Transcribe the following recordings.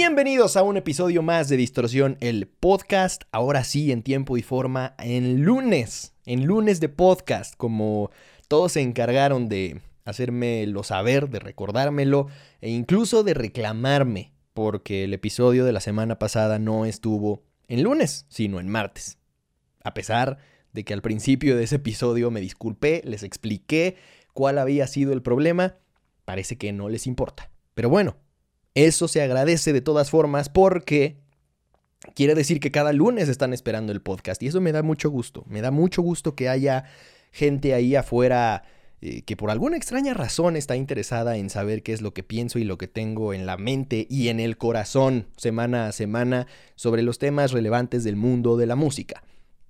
Bienvenidos a un episodio más de Distorsión, el podcast, ahora sí en tiempo y forma, en lunes, en lunes de podcast, como todos se encargaron de hacérmelo saber, de recordármelo e incluso de reclamarme, porque el episodio de la semana pasada no estuvo en lunes, sino en martes. A pesar de que al principio de ese episodio me disculpé, les expliqué cuál había sido el problema, parece que no les importa. Pero bueno, eso se agradece de todas formas porque quiere decir que cada lunes están esperando el podcast y eso me da mucho gusto. Me da mucho gusto que haya gente ahí afuera eh, que por alguna extraña razón está interesada en saber qué es lo que pienso y lo que tengo en la mente y en el corazón semana a semana sobre los temas relevantes del mundo de la música.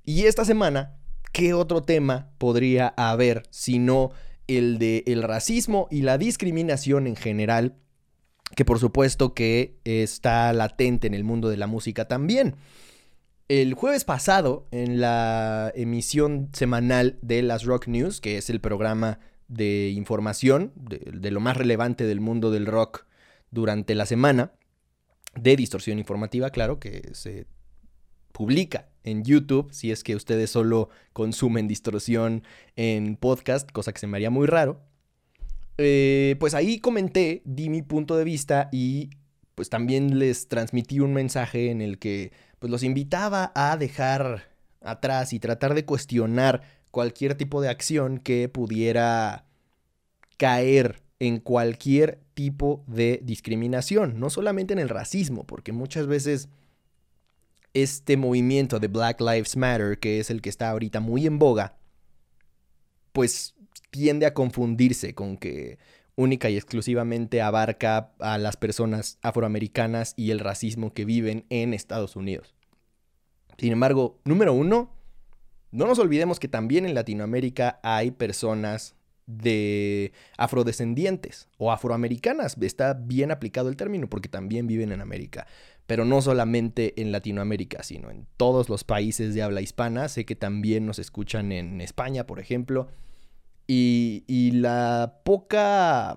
Y esta semana, ¿qué otro tema podría haber sino el de el racismo y la discriminación en general que por supuesto que está latente en el mundo de la música también. El jueves pasado, en la emisión semanal de las Rock News, que es el programa de información de, lo más relevante del mundo del rock durante la semana, de distorsión informativa, claro, que se publica en YouTube, si es que ustedes solo consumen distorsión en podcast, cosa que se me haría muy raro. Eh, pues ahí comenté, di mi punto de vista y pues también les transmití un mensaje en el que pues los invitaba a dejar atrás y tratar de cuestionar cualquier tipo de acción que pudiera caer en cualquier tipo de discriminación, no solamente en el racismo, porque muchas veces este movimiento de Black Lives Matter, que es el que está ahorita muy en boga, pues tiende a confundirse con que única y exclusivamente abarca a las personas afroamericanas y el racismo que viven en Estados Unidos. Sin embargo, número uno, no nos olvidemos que también en Latinoamérica hay personas de afrodescendientes o afroamericanas. Está bien aplicado el término porque también viven en América. Pero no solamente en Latinoamérica, sino en todos los países de habla hispana. Sé que también nos escuchan en España, por ejemplo. Y, la poca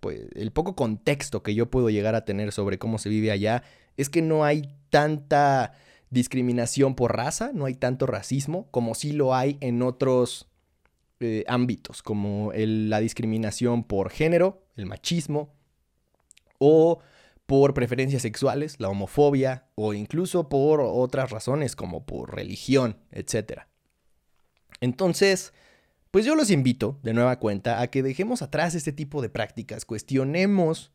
pues el poco contexto que yo puedo llegar a tener sobre cómo se vive allá es que no hay tanta discriminación por raza, no hay tanto racismo como sí lo hay en otros eh, ámbitos, como la discriminación por género, el machismo, o por preferencias sexuales, la homofobia, o incluso por otras razones como por religión, etc. Entonces, pues yo los invito, de nueva cuenta, a que dejemos atrás este tipo de prácticas, cuestionemos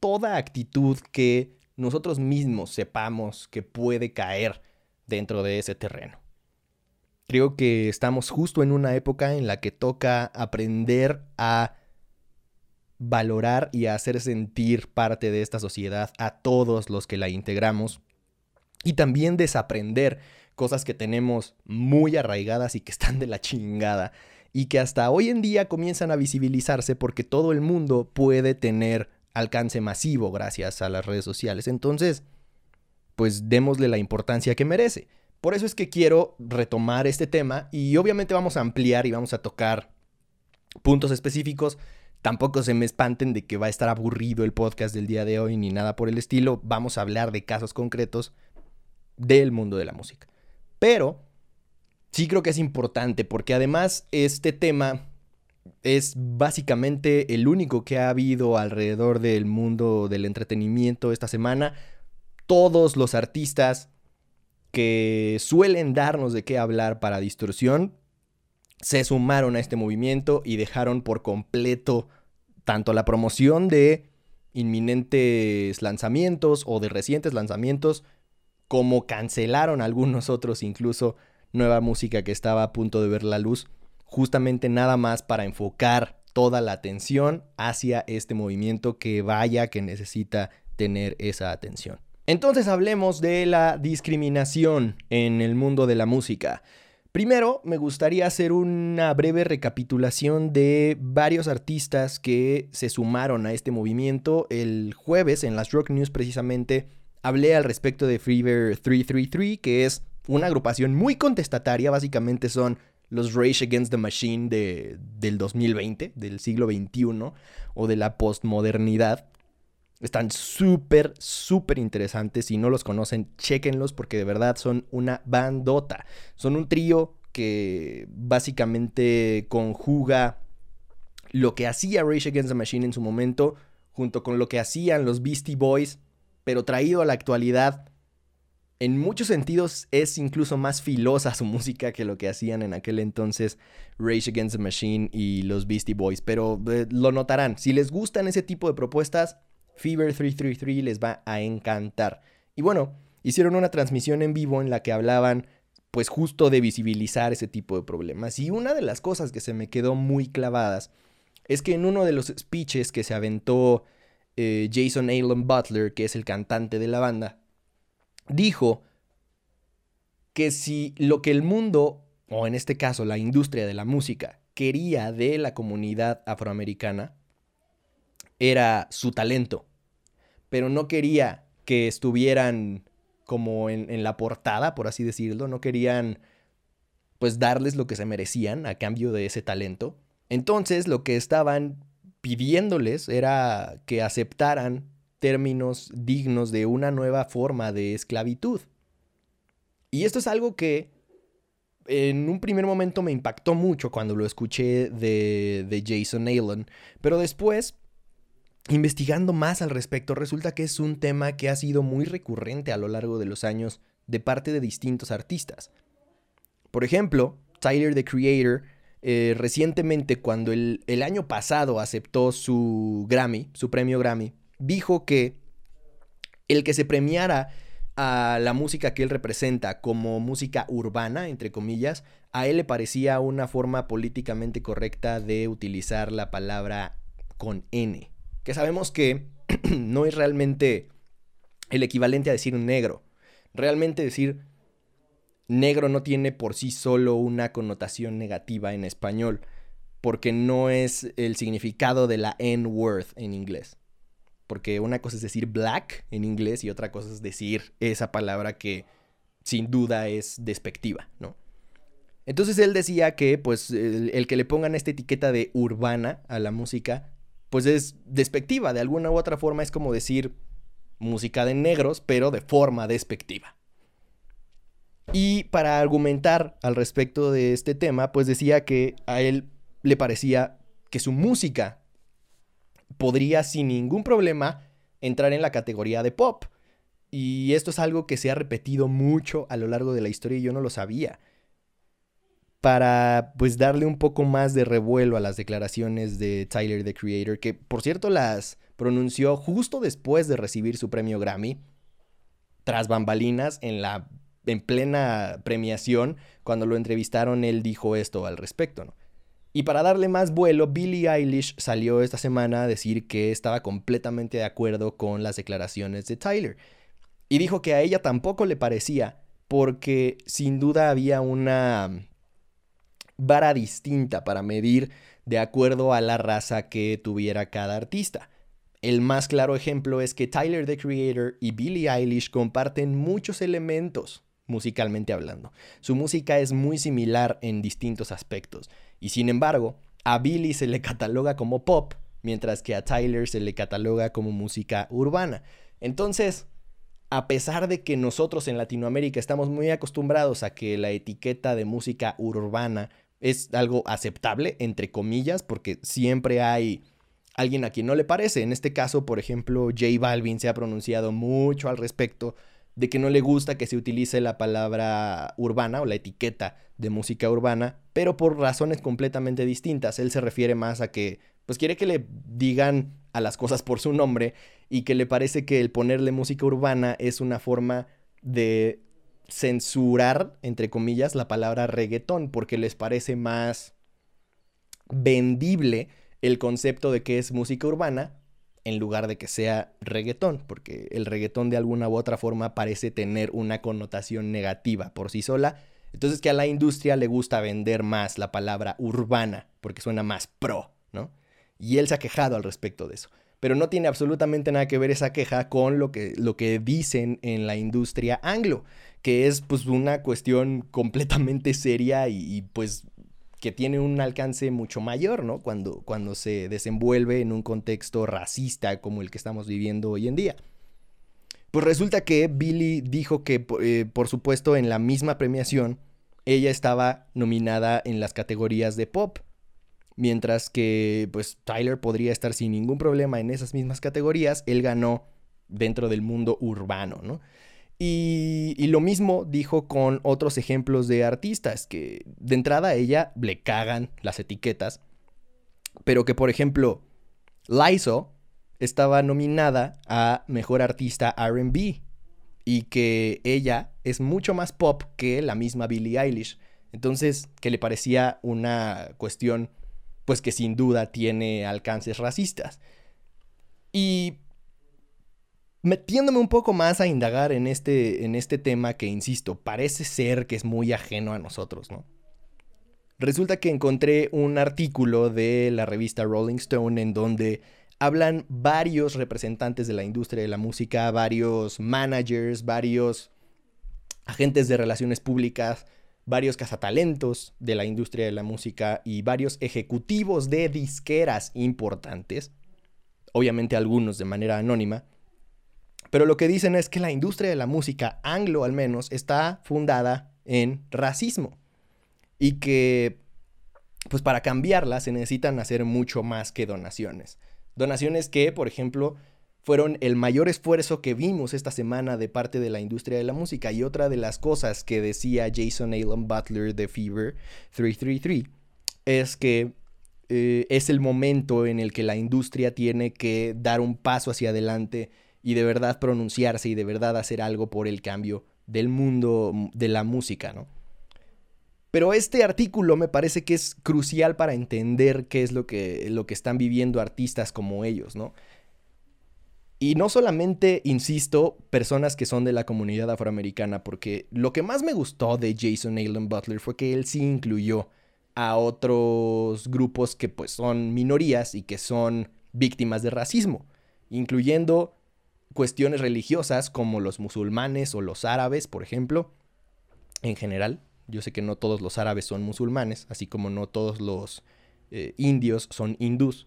toda actitud que nosotros mismos sepamos que puede caer dentro de ese terreno. Creo que estamos justo en una época en la que toca aprender a valorar y a hacer sentir parte de esta sociedad a todos los que la integramos y también desaprender cosas que tenemos muy arraigadas y que están de la chingada y que hasta hoy en día comienzan a visibilizarse porque todo el mundo puede tener alcance masivo gracias a las redes sociales. Entonces, pues démosle la importancia que merece. Por eso es que quiero retomar este tema y obviamente vamos a ampliar y vamos a tocar puntos específicos. Tampoco se me espanten de que va a estar aburrido el podcast del día de hoy ni nada por el estilo. Vamos a hablar de casos concretos del mundo de la música. Pero sí creo que es importante porque además este tema es básicamente el único que ha habido alrededor del mundo del entretenimiento esta semana. Todos los artistas que suelen darnos de qué hablar para distorsión se sumaron a este movimiento y dejaron por completo tanto la promoción de inminentes lanzamientos o de recientes lanzamientos como cancelaron algunos otros incluso nueva música que estaba a punto de ver la luz, justamente nada más para enfocar toda la atención hacia este movimiento que vaya que necesita tener esa atención. Entonces hablemos de la discriminación en el mundo de la música. Primero, me gustaría hacer una breve recapitulación de varios artistas que se sumaron a este movimiento. El jueves, en las Rock News precisamente, hablé al respecto de Fever 333, que es una agrupación muy contestataria, básicamente son los Rage Against the Machine de, del 2020, del siglo XXI, o de la postmodernidad. Están súper, súper interesantes. Si no los conocen, chequenlos porque de verdad son una bandota. Son un trío que básicamente conjuga lo que hacía Rage Against the Machine en su momento, junto con lo que hacían los Beastie Boys, pero traído a la actualidad. En muchos sentidos es incluso más filosa su música que lo que hacían en aquel entonces Rage Against the Machine y los Beastie Boys, pero eh, lo notarán. Si les gustan ese tipo de propuestas, Fever 333 les va a encantar. Y bueno, hicieron una transmisión en vivo en la que hablaban pues justo de visibilizar ese tipo de problemas. Y una de las cosas que se me quedó muy clavadas es que en uno de los speeches que se aventó eh, Jason Allen Butler, que es el cantante de la banda, dijo que si lo que el mundo, o en este caso la industria de la música, quería de la comunidad afroamericana, era su talento, pero no quería que estuvieran como en, la portada, por así decirlo, no querían pues darles lo que se merecían a cambio de ese talento. Entonces lo que estaban pidiéndoles era que aceptaran términos dignos de una nueva forma de esclavitud. Y esto es algo que en un primer momento me impactó mucho cuando lo escuché de, de Jason Allen, pero después investigando más al respecto, resulta que es un tema que ha sido muy recurrente a lo largo de los años de parte de distintos artistas. Por ejemplo, Tyler the Creator, eh, recientemente cuando el, el año pasado aceptó su Grammy, su premio Grammy, dijo que el que se premiara a la música que él representa como música urbana, entre comillas, a él le parecía una forma políticamente correcta de utilizar la palabra con N que sabemos que no es realmente el equivalente a decir negro. Realmente decir negro no tiene por sí solo una connotación negativa en español, porque no es el significado de la N-word en inglés. Porque una cosa es decir black en inglés y otra cosa es decir esa palabra que sin duda es despectiva, ¿no? Entonces él decía que pues el, el que le pongan esta etiqueta de urbana a la música pues es despectiva. De alguna u otra forma es como decir música de negros, pero de forma despectiva. Y para argumentar al respecto de este tema, pues decía que a él le parecía que su música podría sin ningún problema entrar en la categoría de pop. Y esto es algo que se ha repetido mucho a lo largo de la historia y yo no lo sabía para pues darle un poco más de revuelo a las declaraciones de Tyler the Creator, que por cierto las pronunció justo después de recibir su premio Grammy, tras bambalinas en la en plena premiación, cuando lo entrevistaron él dijo esto al respecto, ¿no? Y para darle más vuelo, Billie Eilish salió esta semana a decir que estaba completamente de acuerdo con las declaraciones de Tyler. Y dijo que a ella tampoco le parecía, porque sin duda había una vara distinta para medir de acuerdo a la raza que tuviera cada artista. El más claro ejemplo es que Tyler the Creator y Billie Eilish comparten muchos elementos musicalmente hablando. Su música es muy similar en distintos aspectos y sin embargo a Billie se le cataloga como pop mientras que a Tyler se le cataloga como música urbana. Entonces, a pesar de que nosotros en Latinoamérica estamos muy acostumbrados a que la etiqueta de música urbana es algo aceptable, entre comillas, porque siempre hay alguien a quien no le parece. En este caso, por ejemplo, J Balvin se ha pronunciado mucho al respecto de que no le gusta que se utilice la palabra urbana o la etiqueta de música urbana, pero por razones completamente distintas. Él se refiere más a que, pues quiere que le digan a las cosas por su nombre y que le parece que el ponerle música urbana es una forma de censurar, entre comillas, la palabra reggaetón porque les parece más vendible el concepto de que es música urbana en lugar de que sea reggaetón, porque el reggaetón de alguna u otra forma parece tener una connotación negativa por sí sola. Entonces que a la industria le gusta vender más la palabra urbana, porque suena más pro, ¿no? Y él se ha quejado al respecto de eso. Pero no tiene absolutamente nada que ver esa queja con lo que, lo que dicen en la industria anglo que es pues una cuestión completamente seria y, pues que tiene un alcance mucho mayor, ¿no? Cuando, cuando se desenvuelve en un contexto racista como el que estamos viviendo hoy en día. Pues resulta que Billy dijo que, eh, por supuesto, en la misma premiación, ella estaba nominada en las categorías de pop. Mientras que, pues, Tyler podría estar sin ningún problema en esas mismas categorías. Él ganó dentro del mundo urbano, ¿no? Y, y, lo mismo dijo con otros ejemplos de artistas que de entrada a ella le cagan las etiquetas, pero que por ejemplo Lizzo estaba nominada a Mejor Artista RB y que ella es mucho más pop que la misma Billie Eilish. Entonces, que le parecía una cuestión, pues que sin duda tiene alcances racistas. Y metiéndome un poco más a indagar en este, en este tema que, insisto, parece ser que es muy ajeno a nosotros, ¿no? Resulta que encontré un artículo de la revista Rolling Stone en donde hablan varios representantes de la industria de la música, varios managers, varios agentes de relaciones públicas, varios cazatalentos de la industria de la música y varios ejecutivos de disqueras importantes, obviamente algunos de manera anónima, pero lo que dicen es que la industria de la música, anglo al menos, está fundada en racismo y que pues para cambiarla se necesitan hacer mucho más que donaciones. Donaciones que, por ejemplo, fueron el mayor esfuerzo que vimos esta semana de parte de la industria de la música. Y otra de las cosas que decía Jason Allen Butler de Fever 333 es que eh, es el momento en el que la industria tiene que dar un paso hacia adelante y de verdad pronunciarse y de verdad hacer algo por el cambio del mundo de la música, ¿no? Pero este artículo me parece que es crucial para entender qué es lo que, lo que están viviendo artistas como ellos, ¿no? Y no solamente, insisto, personas que son de la comunidad afroamericana, porque lo que más me gustó de Jason Allen Butler fue que él sí incluyó a otros grupos que pues son minorías y que son víctimas de racismo, incluyendo cuestiones religiosas como los musulmanes o los árabes, por ejemplo, en general, yo sé que no todos los árabes son musulmanes, así como no todos los eh, indios son hindús.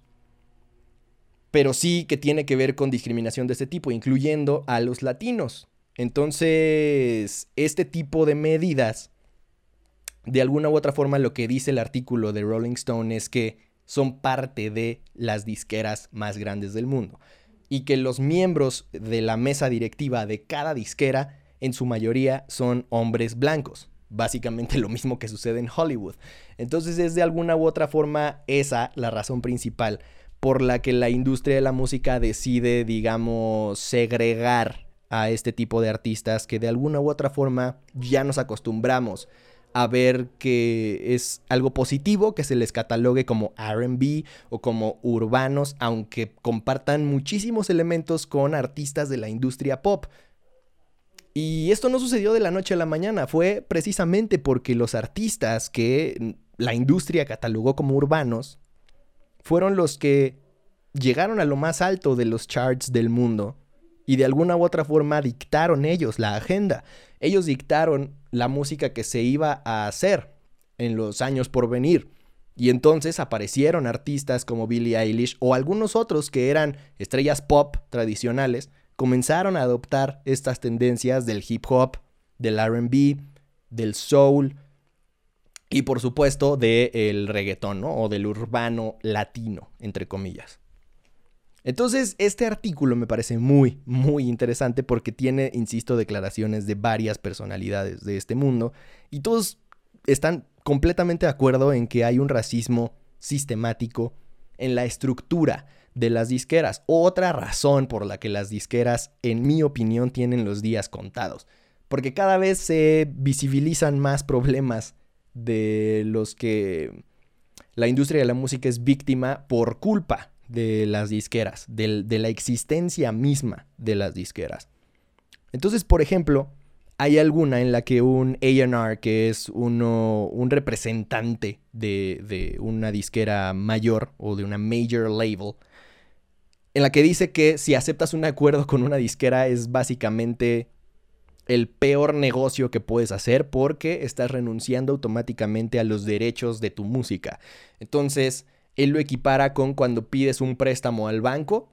Pero sí que tiene que ver con discriminación de este tipo, incluyendo a los latinos. Entonces, este tipo de medidas, de alguna u otra forma, lo que dice el artículo de Rolling Stone es que son parte de las disqueras más grandes del mundo. Y que los miembros de la mesa directiva de cada disquera, en su mayoría, son hombres blancos básicamente lo mismo que sucede en Hollywood. Entonces es de alguna u otra forma esa la razón principal por la que la industria de la música decide, digamos, segregar a este tipo de artistas que de alguna u otra forma ya nos acostumbramos a ver que es algo positivo que se les catalogue como RB o como urbanos, aunque compartan muchísimos elementos con artistas de la industria pop. Y esto no sucedió de la noche a la mañana, fue precisamente porque los artistas que la industria catalogó como urbanos fueron los que llegaron a lo más alto de los charts del mundo y de alguna u otra forma dictaron ellos la agenda. Ellos dictaron la música que se iba a hacer en los años por venir. Y entonces aparecieron artistas como Billie Eilish o algunos otros que eran estrellas pop tradicionales comenzaron a adoptar estas tendencias del hip hop, del RB, del soul y por supuesto del reggaetón, ¿no? O del urbano latino, entre comillas. Entonces, este artículo me parece muy, muy interesante porque tiene, insisto, declaraciones de varias personalidades de este mundo y todos están completamente de acuerdo en que hay un racismo sistemático en la estructura de las disqueras. Otra razón por la que las disqueras, en mi opinión, tienen los días contados. Porque cada vez se visibilizan más problemas de los que la industria de la música es víctima por culpa de las disqueras, de, la existencia misma de las disqueras. Entonces, por ejemplo, hay alguna en la que un AR, que es uno, un representante de, de, una disquera mayor o de una major label, en la que dice que si aceptas un acuerdo con una disquera es básicamente el peor negocio que puedes hacer porque estás renunciando automáticamente a los derechos de tu música. Entonces, él lo equipara con cuando pides un préstamo al banco,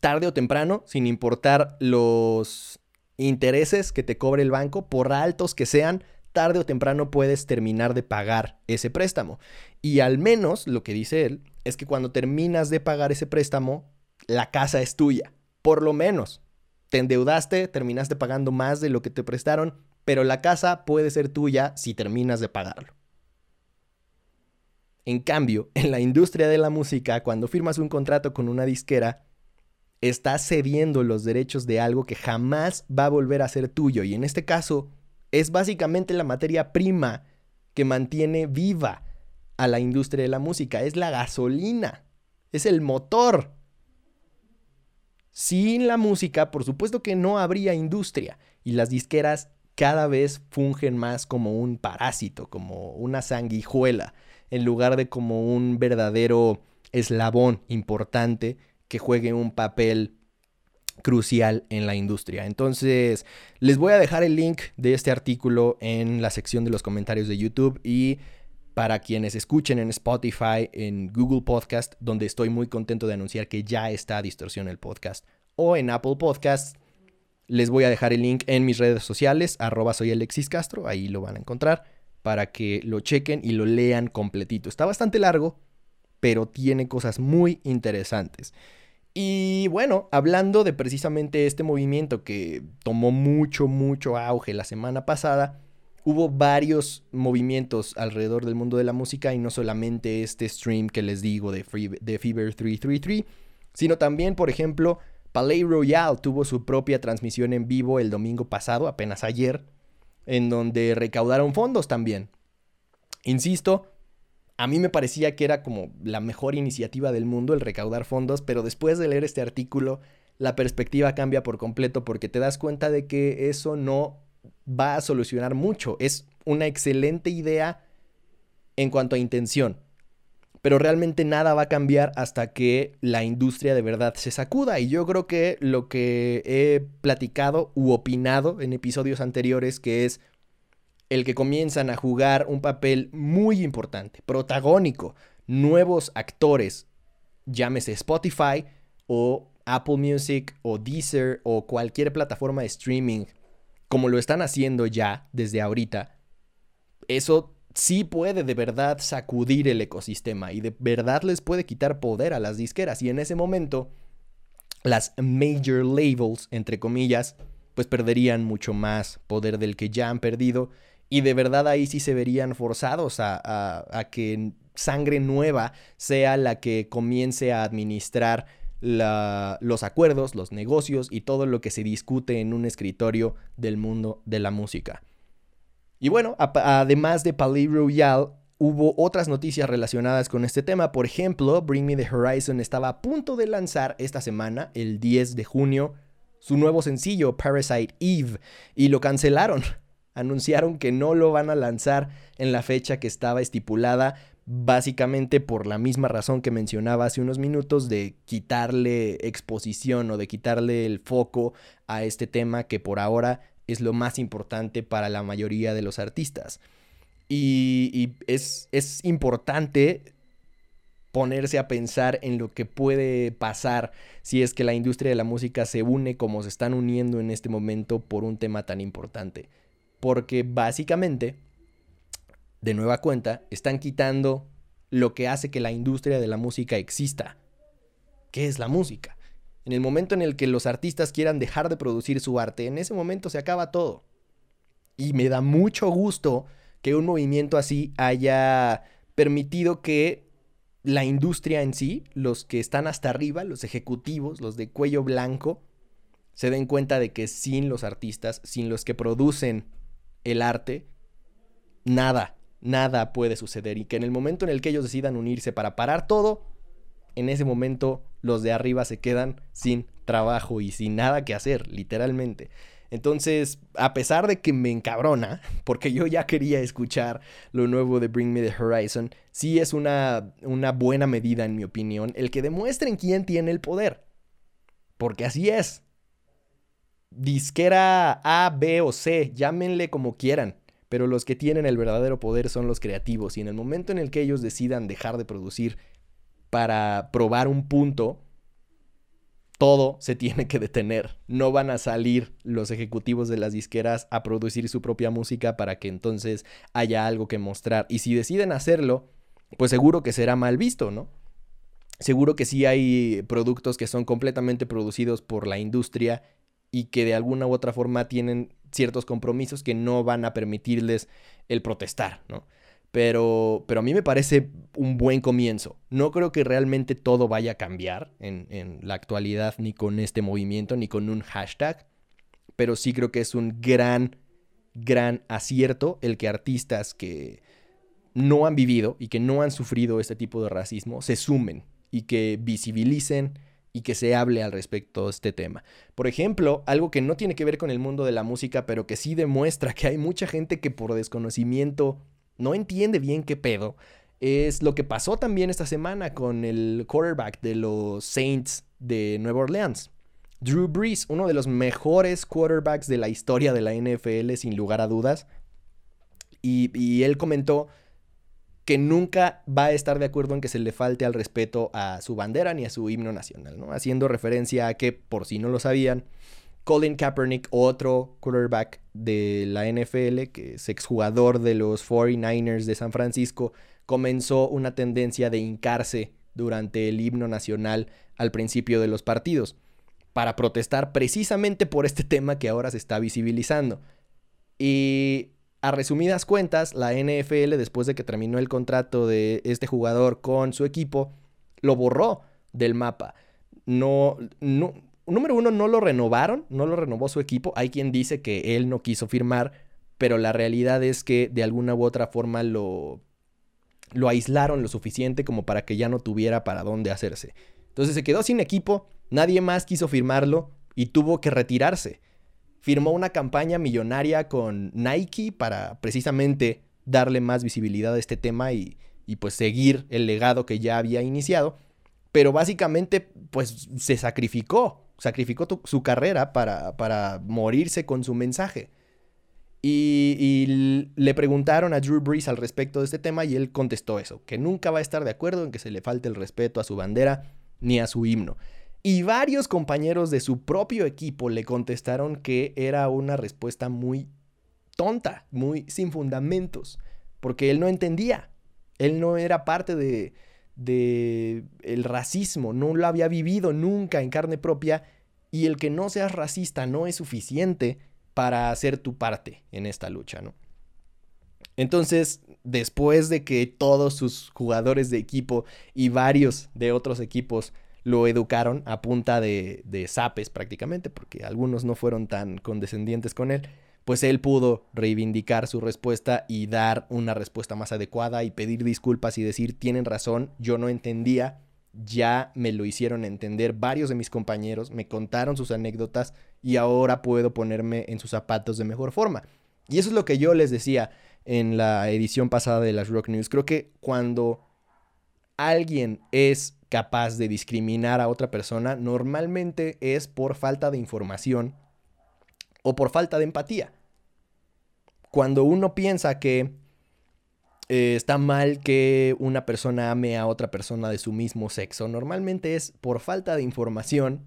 tarde o temprano, sin importar los intereses que te cobre el banco, por altos que sean, tarde o temprano puedes terminar de pagar ese préstamo. Y al menos lo que dice él es que cuando terminas de pagar ese préstamo, la casa es tuya. Por lo menos. Te endeudaste, terminaste pagando más de lo que te prestaron, pero la casa puede ser tuya si terminas de pagarlo. En cambio, en la industria de la música, cuando firmas un contrato con una disquera, estás cediendo los derechos de algo que jamás va a volver a ser tuyo. Y en este caso, es básicamente la materia prima que mantiene viva a la industria de la música. Es la gasolina. Es el motor. Sin la música, por supuesto que no habría industria. Y las disqueras cada vez fungen más como un parásito, como una sanguijuela, en lugar de como un verdadero eslabón importante que juegue un papel crucial en la industria. Entonces, les voy a dejar el link de este artículo en la sección de los comentarios de YouTube y para quienes escuchen en Spotify, en Google Podcast, donde estoy muy contento de anunciar que ya está distorsión el podcast, o en Apple Podcast, les voy a dejar el link en mis redes sociales, arroba soy Alexis Castro, ahí lo van a encontrar, para que lo chequen y lo lean completito. Está bastante largo, pero tiene cosas muy interesantes. Y bueno, hablando de precisamente este movimiento que tomó mucho, mucho auge la semana pasada, hubo varios movimientos alrededor del mundo de la música y no solamente este stream que les digo de, Fever 333, sino también, por ejemplo, Palais Royal tuvo su propia transmisión en vivo el domingo pasado, apenas ayer, en donde recaudaron fondos también. Insisto, a mí me parecía que era como la mejor iniciativa del mundo el recaudar fondos, pero después de leer este artículo, la perspectiva cambia por completo porque te das cuenta de que eso no va a solucionar mucho. Es una excelente idea en cuanto a intención, pero realmente nada va a cambiar hasta que la industria de verdad se sacuda. Y yo creo que lo que he platicado u opinado en episodios anteriores, que es el que comienzan a jugar un papel muy importante, protagónico, nuevos actores, llámese Spotify o Apple Music o Deezer o cualquier plataforma de streaming, como lo están haciendo ya desde ahorita, eso sí puede de verdad sacudir el ecosistema y de verdad les puede quitar poder a las disqueras y en ese momento las major labels, entre comillas, pues perderían mucho más poder del que ya han perdido y de verdad ahí sí se verían forzados a, que sangre nueva sea la que comience a administrar los acuerdos, los negocios y todo lo que se discute en un escritorio del mundo de la música. Y bueno, además de Palais Royal, hubo otras noticias relacionadas con este tema. Por ejemplo, Bring Me the Horizon estaba a punto de lanzar esta semana, el 10 de junio, su nuevo sencillo, Parasite Eve, y lo cancelaron anunciaron que no lo van a lanzar en la fecha que estaba estipulada, básicamente por la misma razón que mencionaba hace unos minutos de quitarle exposición o de quitarle el foco a este tema que por ahora es lo más importante para la mayoría de los artistas. Y, es, es importante ponerse a pensar en lo que puede pasar si es que la industria de la música se une como se están uniendo en este momento por un tema tan importante. Porque básicamente, de nueva cuenta, están quitando lo que hace que la industria de la música exista. ¿Qué es la música? En el momento en el que los artistas quieran dejar de producir su arte, en ese momento se acaba todo. Y me da mucho gusto que un movimiento así haya permitido que la industria en sí, los que están hasta arriba, los ejecutivos, los de cuello blanco, se den cuenta de que sin los artistas, sin los que producen el arte, nada, nada puede suceder. Y que en el momento en el que ellos decidan unirse para parar todo, en ese momento los de arriba se quedan sin trabajo y sin nada que hacer, literalmente. Entonces, a pesar de que me encabrona, porque yo ya quería escuchar lo nuevo de Bring Me the Horizon, sí es una, una buena medida, en mi opinión, el que demuestren quién tiene el poder. Porque así es. disquera A, B o C, llámenle como quieran, pero los que tienen el verdadero poder son los creativos y en el momento en el que ellos decidan dejar de producir para probar un punto, todo se tiene que detener. No van a salir los ejecutivos de las disqueras a producir su propia música para que entonces haya algo que mostrar. Y si deciden hacerlo, pues seguro que será mal visto, ¿no? Seguro que sí hay productos que son completamente producidos por la industria y que de alguna u otra forma tienen ciertos compromisos que no van a permitirles el protestar, ¿no? Pero, pero a mí me parece un buen comienzo. No creo que realmente todo vaya a cambiar en, en la actualidad, ni con este movimiento, ni con un hashtag. Pero sí creo que es un gran, gran acierto el que artistas que no han vivido y que no han sufrido este tipo de racismo se sumen y que visibilicen y que se hable al respecto de este tema. Por ejemplo, algo que no tiene que ver con el mundo de la música, pero que sí demuestra que hay mucha gente que por desconocimiento no entiende bien qué pedo, es lo que pasó también esta semana con el quarterback de los Saints de Nueva Orleans. Drew Brees, uno de los mejores quarterbacks de la historia de la NFL, sin lugar a dudas. Y, y él comentó que nunca va a estar de acuerdo en que se le falte al respeto a su bandera ni a su himno nacional, ¿no? Haciendo referencia a que, por si no lo sabían, Colin Kaepernick, otro quarterback de la NFL, que es exjugador de los 49ers de San Francisco, comenzó una tendencia de hincarse durante el himno nacional al principio de los partidos, para protestar precisamente por este tema que ahora se está visibilizando. Y a resumidas cuentas, la NFL, después de que terminó el contrato de este jugador con su equipo, lo borró del mapa. No, no, número uno, no lo renovaron, no lo renovó su equipo. Hay quien dice que él no quiso firmar, pero la realidad es que de alguna u otra forma lo, lo aislaron lo suficiente como para que ya no tuviera para dónde hacerse. Entonces se quedó sin equipo, nadie más quiso firmarlo y tuvo que retirarse firmó una campaña millonaria con Nike para precisamente darle más visibilidad a este tema y, pues seguir el legado que ya había iniciado. Pero básicamente pues se sacrificó, sacrificó su carrera para, para, morirse con su mensaje. Y, y, le preguntaron a Drew Brees al respecto de este tema y él contestó eso, que nunca va a estar de acuerdo en que se le falte el respeto a su bandera ni a su himno. Y varios compañeros de su propio equipo le contestaron que era una respuesta muy tonta, muy sin fundamentos, porque él no entendía. Él no era parte de, de el racismo, no lo había vivido nunca en carne propia y el que no seas racista no es suficiente para hacer tu parte en esta lucha, ¿no? Entonces, después de que todos sus jugadores de equipo y varios de otros equipos lo educaron a punta de, de zapes prácticamente, porque algunos no fueron tan condescendientes con él, pues él pudo reivindicar su respuesta y dar una respuesta más adecuada y pedir disculpas y decir, tienen razón, yo no entendía, ya me lo hicieron entender varios de mis compañeros, me contaron sus anécdotas y ahora puedo ponerme en sus zapatos de mejor forma. Y eso es lo que yo les decía en la edición pasada de las Rock News. Creo que cuando alguien es capaz de discriminar a otra persona normalmente es por falta de información o por falta de empatía. Cuando uno piensa que eh, está mal que una persona ame a otra persona de su mismo sexo, normalmente es por falta de información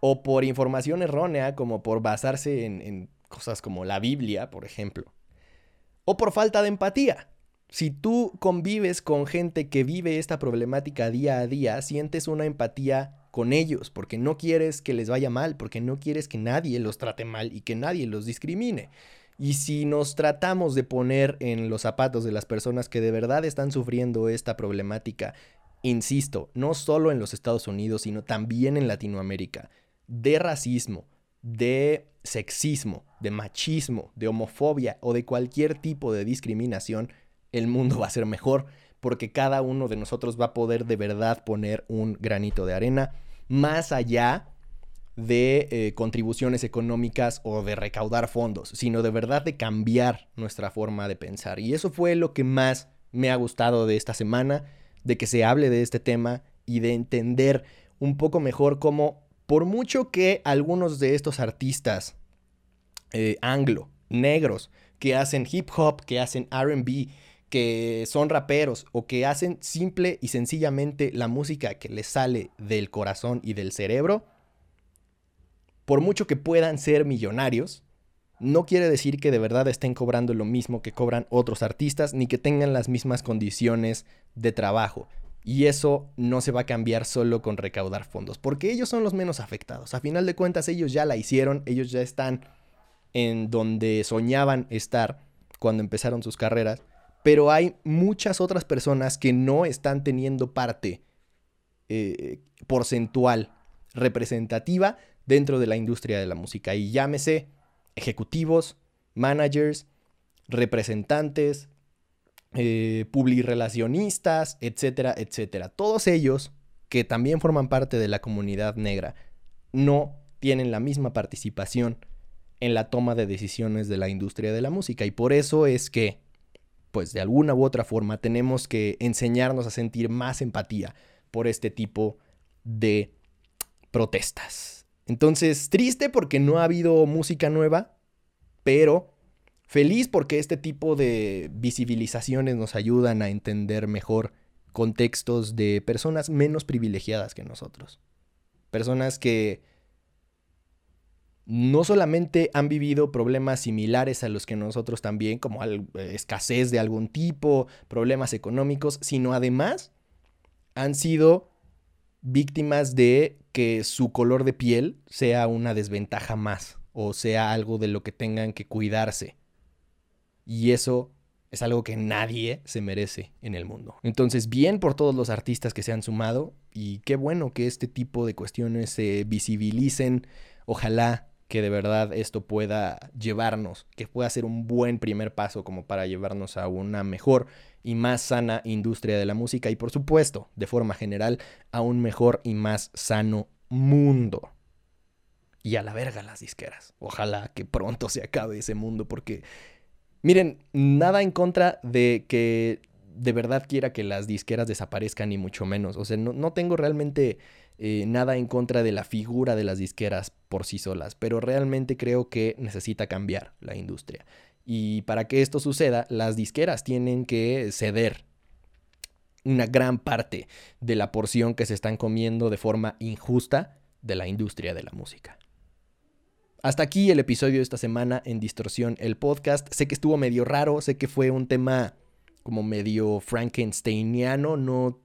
o por información errónea, como por basarse en, en cosas como la Biblia, por ejemplo, o por falta de empatía. Si tú convives con gente que vive esta problemática día a día, sientes una empatía con ellos, porque no quieres que les vaya mal, porque no quieres que nadie los trate mal y que nadie los discrimine. Y si nos tratamos de poner en los zapatos de las personas que de verdad están sufriendo esta problemática, insisto, no solo en los Estados Unidos, sino también en Latinoamérica, de racismo, de sexismo, de machismo, de homofobia o de cualquier tipo de discriminación, el mundo va a ser mejor porque cada uno de nosotros va a poder de verdad poner un granito de arena más allá de eh, contribuciones económicas o de recaudar fondos, sino de verdad de cambiar nuestra forma de pensar. Y eso fue lo que más me ha gustado de esta semana, de que se hable de este tema y de entender un poco mejor cómo Por mucho que algunos de estos artistas eh, anglo, negros, que hacen hip hop, que hacen RB, que son raperos o que hacen simple y sencillamente la música que les sale del corazón y del cerebro, por mucho que puedan ser millonarios, no quiere decir que de verdad estén cobrando lo mismo que cobran otros artistas, ni que tengan las mismas condiciones de trabajo. Y eso no se va a cambiar solo con recaudar fondos, porque ellos son los menos afectados. A final de cuentas, ellos ya la hicieron, ellos ya están en donde soñaban estar cuando empezaron sus carreras, pero hay muchas otras personas que no están teniendo parte eh, porcentual representativa dentro de la industria de la música. Y llámese ejecutivos, managers, representantes, eh, publirelacionistas, etcétera, etcétera. Todos ellos que también forman parte de la comunidad negra no tienen la misma participación en la toma de decisiones de la industria de la música y por eso es que pues de alguna u otra forma tenemos que enseñarnos a sentir más empatía por este tipo de protestas. Entonces, triste porque no ha habido música nueva, pero feliz porque este tipo de visibilizaciones nos ayudan a entender mejor contextos de personas menos privilegiadas que nosotros. Personas que no solamente han vivido problemas similares a los que nosotros también, como eh, escasez de algún tipo, problemas económicos, sino además han sido víctimas de que su color de piel sea una desventaja más o sea algo de lo que tengan que cuidarse. Y eso es algo que nadie se merece en el mundo. Entonces, bien por todos los artistas que se han sumado y qué bueno que este tipo de cuestiones se visibilicen. Ojalá que de verdad esto pueda llevarnos, que pueda ser un buen primer paso como para llevarnos a una mejor y más sana industria de la música y por supuesto, de forma general, a un mejor y más sano mundo. Y a la verga las disqueras. Ojalá que pronto se acabe ese mundo porque, miren, nada en contra de que de verdad quiera que las disqueras desaparezcan, ni mucho menos. O sea, no, tengo realmente eh, nada en contra de la figura de las disqueras por sí solas, pero realmente creo que necesita cambiar la industria. Y para que esto suceda, las disqueras tienen que ceder una gran parte de la porción que se están comiendo de forma injusta de la industria de la música. Hasta aquí el episodio de esta semana en Distorsión, el podcast. Sé que estuvo medio raro, sé que fue un tema como medio Frankensteiniano, no,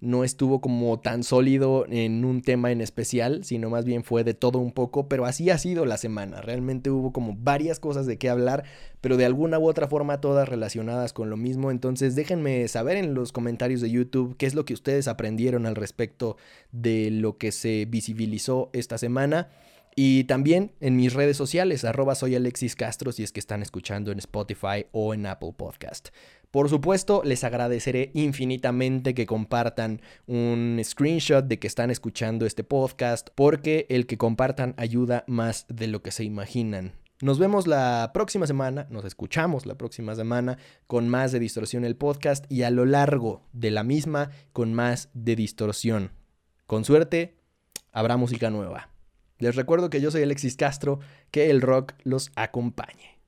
no estuvo como tan sólido en un tema en especial, sino más bien fue de todo un poco, pero así ha sido la semana. Realmente hubo como varias cosas de qué hablar, pero de alguna u otra forma todas relacionadas con lo mismo. Entonces déjenme saber en los comentarios de YouTube qué es lo que ustedes aprendieron al respecto de lo que se visibilizó esta semana. Y también en mis redes sociales, arroba soy Alexis Castro si es que están escuchando en Spotify o en Apple Podcast. Por supuesto, les agradeceré infinitamente que compartan un screenshot de que están escuchando este podcast, porque el que compartan ayuda más de lo que se imaginan. Nos vemos la próxima semana, nos escuchamos la próxima semana con más de Distorsión el podcast y a lo largo de la misma con más de Distorsión. Con suerte, habrá música nueva. Les recuerdo que yo soy Alexis Castro, que el rock los acompañe.